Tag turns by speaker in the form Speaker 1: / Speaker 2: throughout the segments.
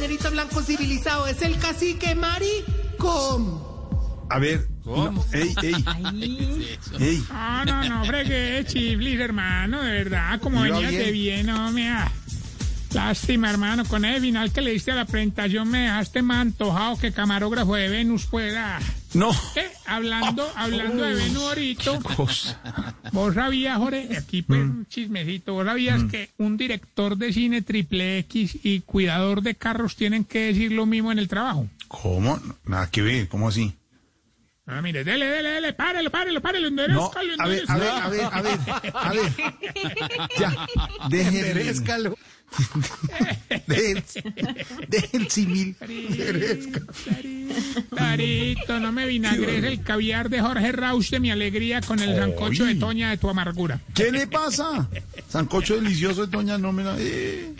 Speaker 1: compañerito blanco civilizado, es el cacique maricón.
Speaker 2: A ver, no, ey, ey, ey,
Speaker 3: Ah, no, no, fregué, chiflis, hermano, de verdad, como venías de
Speaker 2: bien.
Speaker 3: no, mira. Lástima, hermano, con el final que le diste a la presentación me dejaste más antojado que camarógrafo de Venus fuera.
Speaker 2: no.
Speaker 3: Eh, hablando, hablando de Venus ahorita, vos sabías, Jorge, aquí pues
Speaker 2: Mm.
Speaker 3: un chismecito, vos sabías que un director de cine triple X y cuidador de carros tienen que decir lo mismo en el trabajo.
Speaker 2: ¿Cómo? Nada que ver, ¿cómo así?
Speaker 3: Ah, mire, dele, dele, dele, párelo, párelo, párelo,
Speaker 2: No,
Speaker 3: enderezcalo,
Speaker 2: a ver, a ver, a ver, a ver, a ver. Ya, dejen, dejen, dejen el simil.
Speaker 3: Tarito, no me vinagres el caviar de Jorge Rauch de mi alegría con el sancocho de. Toña de tu amargura.
Speaker 2: ¿Qué le pasa? Sancocho delicioso de Doña Nómina. eh.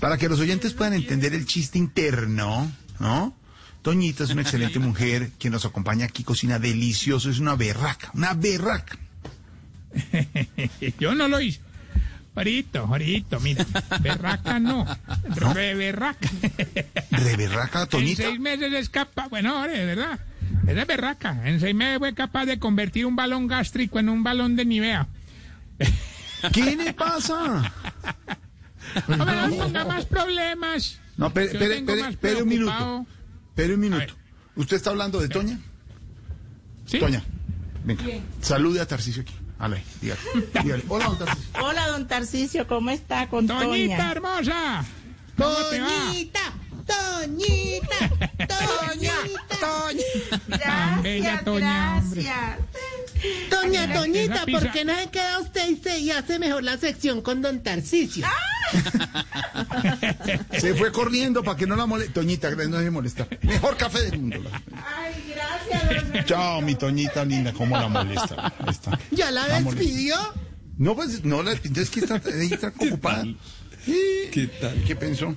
Speaker 2: Para que los oyentes puedan entender el chiste interno, ¿no? Toñita es una excelente mujer que nos acompaña aquí, cocina delicioso, es una berraca, una berraca.
Speaker 3: Yo no lo hice. Jorito, Jorito, mira, berraca no, re berraca.
Speaker 2: ¿De berraca,
Speaker 3: En seis meses es capaz, bueno, de verdad, esa es berraca. En seis meses fue capaz de convertir un balón gástrico en un balón de Nivea.
Speaker 2: ¿Qué le pasa?
Speaker 3: Hombre, no ponga más problemas.
Speaker 2: No, espere un minuto. Espere un minuto. ¿Usted está hablando de Toña?
Speaker 3: ¿Sí?
Speaker 2: Toña, venga. Salude a Tarcisio aquí. Ale, dígale. dígale. Hola, don Tarcisio.
Speaker 4: Hola, don Tarcicio, ¿cómo está con
Speaker 3: Toñita
Speaker 4: Toña?
Speaker 3: hermosa. ¿Cómo te va?
Speaker 1: Toñita, Toñita, Toña,
Speaker 3: Tan bella
Speaker 4: Gracias,
Speaker 3: Toña, hombre.
Speaker 1: Doña Toñita, ¿por qué no se queda usted y, se, y hace mejor la sección con don Tarcicio?
Speaker 2: Se fue corriendo para que no la moleste. Toñita, no se molesta. Mejor café del mundo.
Speaker 4: Ay, gracias, don
Speaker 2: Chao, mi Toñita linda, cómo la molesta. Está.
Speaker 1: ¿Ya la
Speaker 2: La molesta.
Speaker 1: despidió?
Speaker 2: No, pues, no, la es que está, está ocupada. ¿Qué tal? ¿Qué pensó?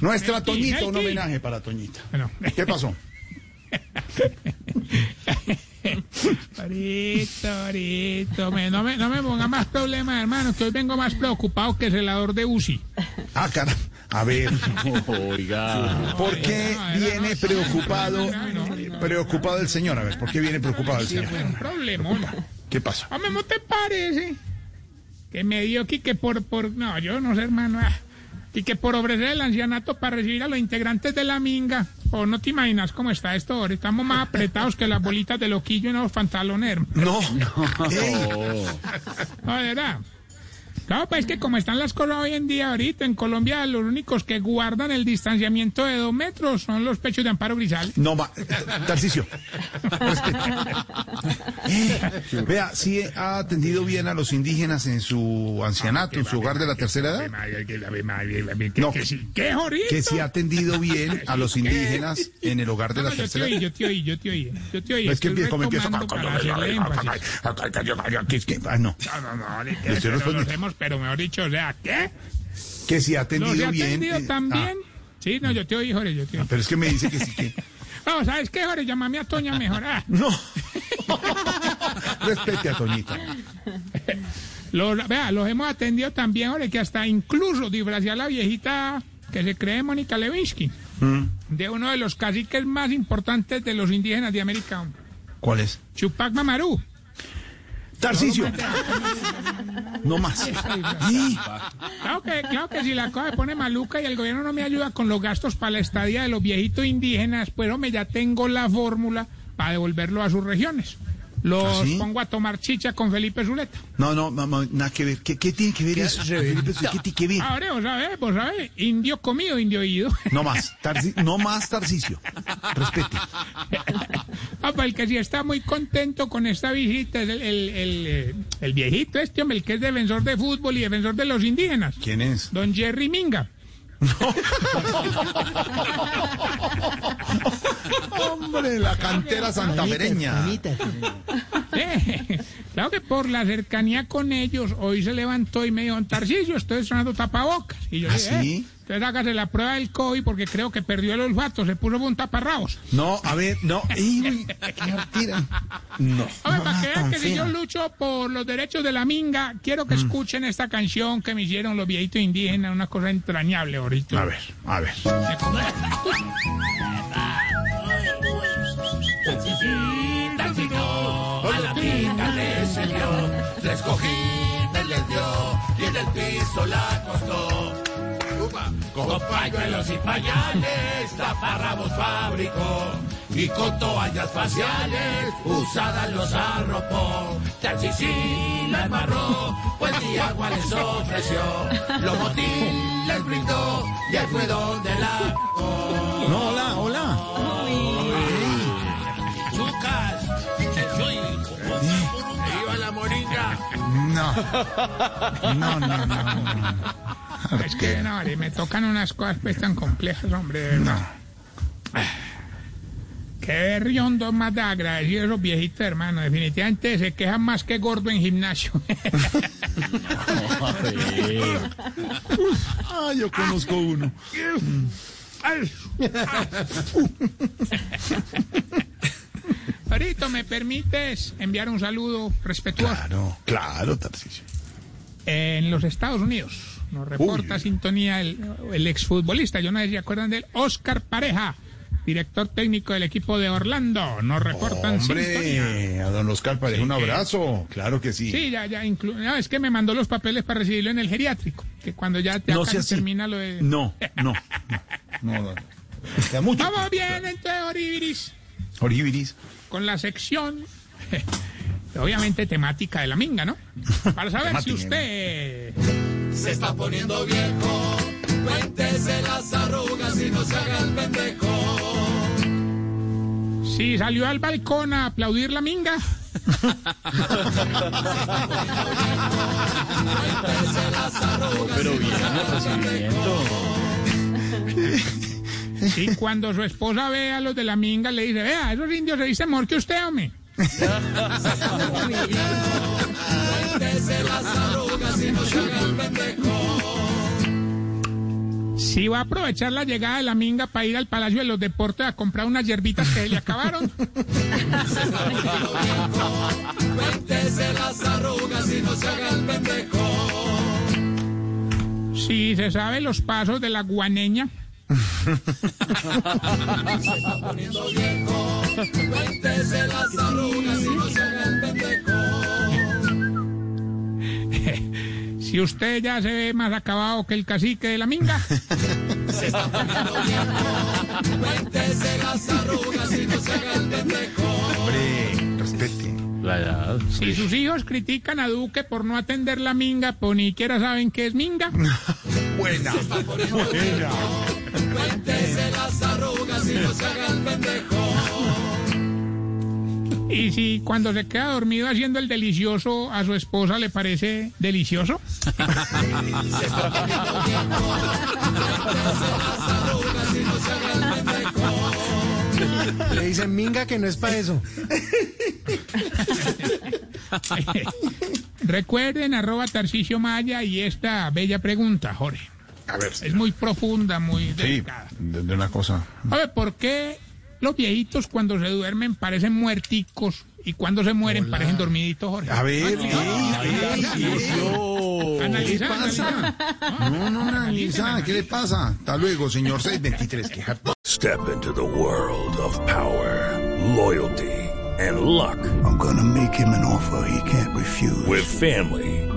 Speaker 2: Nuestra Toñita, un homenaje para Toñita.
Speaker 3: Bueno.
Speaker 2: ¿Qué pasó?
Speaker 3: Ahorita, ahorita, me- no, me, no me ponga más problemas, hermano, que hoy vengo más preocupado que el celador de UCI.
Speaker 2: Ah, cara. A ver,
Speaker 5: Oiga.
Speaker 2: ¿por qué viene
Speaker 3: no,
Speaker 2: preocupado,
Speaker 3: no, no, no, no.
Speaker 2: preocupado el señor? A ver, ¿por qué viene preocupado el señor?
Speaker 3: Un problemón.
Speaker 2: ¿Qué pasó?
Speaker 3: Hombre, ¿no te parece? Que me dio aquí que por, por, no, yo no sé, hermano, ah, y que por ofrecer el ancianato para recibir a los integrantes de la minga, o no te imaginas cómo está esto ahora, estamos más apretados que las bolitas de loquillo en los pantalones.
Speaker 2: No. Ey,
Speaker 3: No, de verdad. Claro, pues es que como están las cosas hoy en día ahorita en Colombia, los únicos que guardan el distanciamiento de dos metros son los pechos de Amparo Grisal.
Speaker 2: No, va. Tarcicio. Eh, vea, sí ha atendido bien a los indígenas en su ancianato, en su hogar de la tercera edad. No.
Speaker 3: Que sí.
Speaker 2: Que sí ha atendido bien a los indígenas en el hogar de la tercera edad.
Speaker 3: yo te oí, yo te oí, yo te oí.
Speaker 2: No, es que
Speaker 3: Estoy
Speaker 2: empie- como empieza.
Speaker 3: retomando para hacerle énfasis.
Speaker 2: Es que- ah, no.
Speaker 3: No, no, pero mejor dicho, o sea, ¿qué?
Speaker 2: Que sí ha
Speaker 3: ¿Los he
Speaker 2: atendido bien.
Speaker 3: atendido
Speaker 2: eh,
Speaker 3: también?
Speaker 2: ah,
Speaker 3: Sí, no, yo te oí, Jorge, yo te oí.
Speaker 2: pero es que me dice que sí que.
Speaker 3: No, ¿sabes qué, Jorge? Llámame a Toña mejor. Ah.
Speaker 2: No. Respete a Toñita.
Speaker 3: Los, vea, los hemos atendido también, Jorge, que hasta incluso disfracé a la viejita que se cree Mónica Lewinsky,
Speaker 2: Mm,
Speaker 3: de uno de los caciques más importantes de los indígenas de América,
Speaker 2: ¿Cuál es?
Speaker 3: Chupac Mamarú.
Speaker 2: Tarcicio. No más.
Speaker 3: Claro que, claro que si la cosa se pone maluca y el gobierno no me ayuda con los gastos para la estadía de los viejitos indígenas, pues hombre, ya tengo la fórmula para devolverlo a sus regiones. Los
Speaker 2: ¿Ah, sí?
Speaker 3: pongo a tomar chicha con Felipe Zuleta.
Speaker 2: No, no, no, nada que ver. ¿Qué, qué tiene que ver eso? Felipe, ¿Qué tiene que ver?
Speaker 3: Ahora, vos sabés, vos sabés, indio comido, indio ido.
Speaker 2: No más. Tarci- no más Tarcicio. Respete.
Speaker 3: Ah, pues el que sí está muy contento con esta visita es el, el, el, eh, el viejito este, hombre, el que es defensor de fútbol y defensor de los indígenas,
Speaker 2: ¿Quién es?
Speaker 3: don Jerry Minga.
Speaker 2: Hombre, la cantera santafereña.
Speaker 3: Eh, claro que por la cercanía con ellos, hoy se levantó y me dijo, Tarcisio, estoy sonando tapabocas. Y yo
Speaker 2: ¿Ah,
Speaker 3: dije,
Speaker 2: sí?
Speaker 3: "Eh, entonces hágase la prueba del COVID porque creo que perdió el olfato, se puso un taparrabos.
Speaker 2: No, a ver, no. Ey, qué mentira. No.
Speaker 3: Oye,
Speaker 2: no,
Speaker 3: para que vean que si yo lucho por los derechos de la minga, quiero
Speaker 2: Mm.
Speaker 3: que escuchen esta canción que me hicieron los viejitos indígenas, una cosa entrañable ahorita.
Speaker 2: A ver, a ver.
Speaker 6: Cojines les dio y en el piso la acostó. Con pañuelos y pañales, taparrabos fabricó y con toallas faciales usadas los arropó. Tarcisí la embarró, pues ni agua les ofreció, lo motín les brindó y ahí fue donde la
Speaker 2: No, No. No, no, no. no.
Speaker 3: Es que no, me tocan unas cosas pues tan complejas, hombre. de verdad. Qué berriondo más de agradecido esos viejitos, hermano. Definitivamente se quejan más que gordo en gimnasio.
Speaker 2: Ah, yo conozco uno.
Speaker 3: Ahorita, ¿me permites enviar un saludo respetuoso?
Speaker 2: Claro, claro, Tarcisio.
Speaker 3: En los Estados Unidos nos reporta
Speaker 2: Uy.
Speaker 3: sintonía el, el exfutbolista, yo no sé si se acuerdan de él, Oscar Pareja, director técnico del equipo de Orlando. Nos reportan sintonía.
Speaker 2: Hombre, a don Oscar Pareja, un abrazo. Claro que sí.
Speaker 3: Sí, ya, ya, inclu- no, es que me mandó los papeles para recibirlo en el geriátrico, que cuando ya, ya
Speaker 2: No
Speaker 3: termina lo de...
Speaker 2: No, no, no. No, mucho.
Speaker 3: Vamos bien, entonces, Oribiris,
Speaker 2: Oribiris.
Speaker 3: con la sección, obviamente temática de la minga, ¿no? Para saber si usted...
Speaker 6: Se está poniendo viejo, cuéntese las arrugas y no se haga el pendejo.
Speaker 3: Si salió al balcón a aplaudir la minga.
Speaker 5: Pero bien.
Speaker 3: Y cuando su esposa ve a los de la minga, le dice, vea, esos indios se dicen mejor que usted, hombre. Si va a aprovechar la llegada de la minga para ir al Palacio de los Deportes a comprar unas hierbitas que se le acabaron. Si se sabe los pasos de la guaneña. Si usted ya se ve más acabado que el cacique de la minga.
Speaker 2: Hombre, respete.
Speaker 5: La edad.
Speaker 3: Si sus hijos critican a Duque por no atender la minga, pues ni siquiera saben qué es minga.
Speaker 2: Buena. Buena.
Speaker 3: Y si cuando se queda dormido haciendo el delicioso a su esposa le parece delicioso.
Speaker 7: Le dicen minga que no es para eso.
Speaker 3: Recuerden arroba Tarcicio Maya y esta bella pregunta, Jorge.
Speaker 2: A ver,
Speaker 3: Es muy profunda, muy
Speaker 2: sí,
Speaker 3: delicada.
Speaker 2: de, de una cosa.
Speaker 3: A ver, ¿por qué los viejitos cuando se duermen parecen muerticos y cuando se mueren parecen dormiditos, Jorge?
Speaker 2: A ver.
Speaker 3: Analiza,
Speaker 2: ¿Qué pasa? No, no, analiza. ¿Qué le pasa? Hasta luego, señor 623. Que ja-
Speaker 6: Step into the world of power, loyalty, and luck.
Speaker 8: I'm gonna make him an offer he can't refuse.
Speaker 6: With family,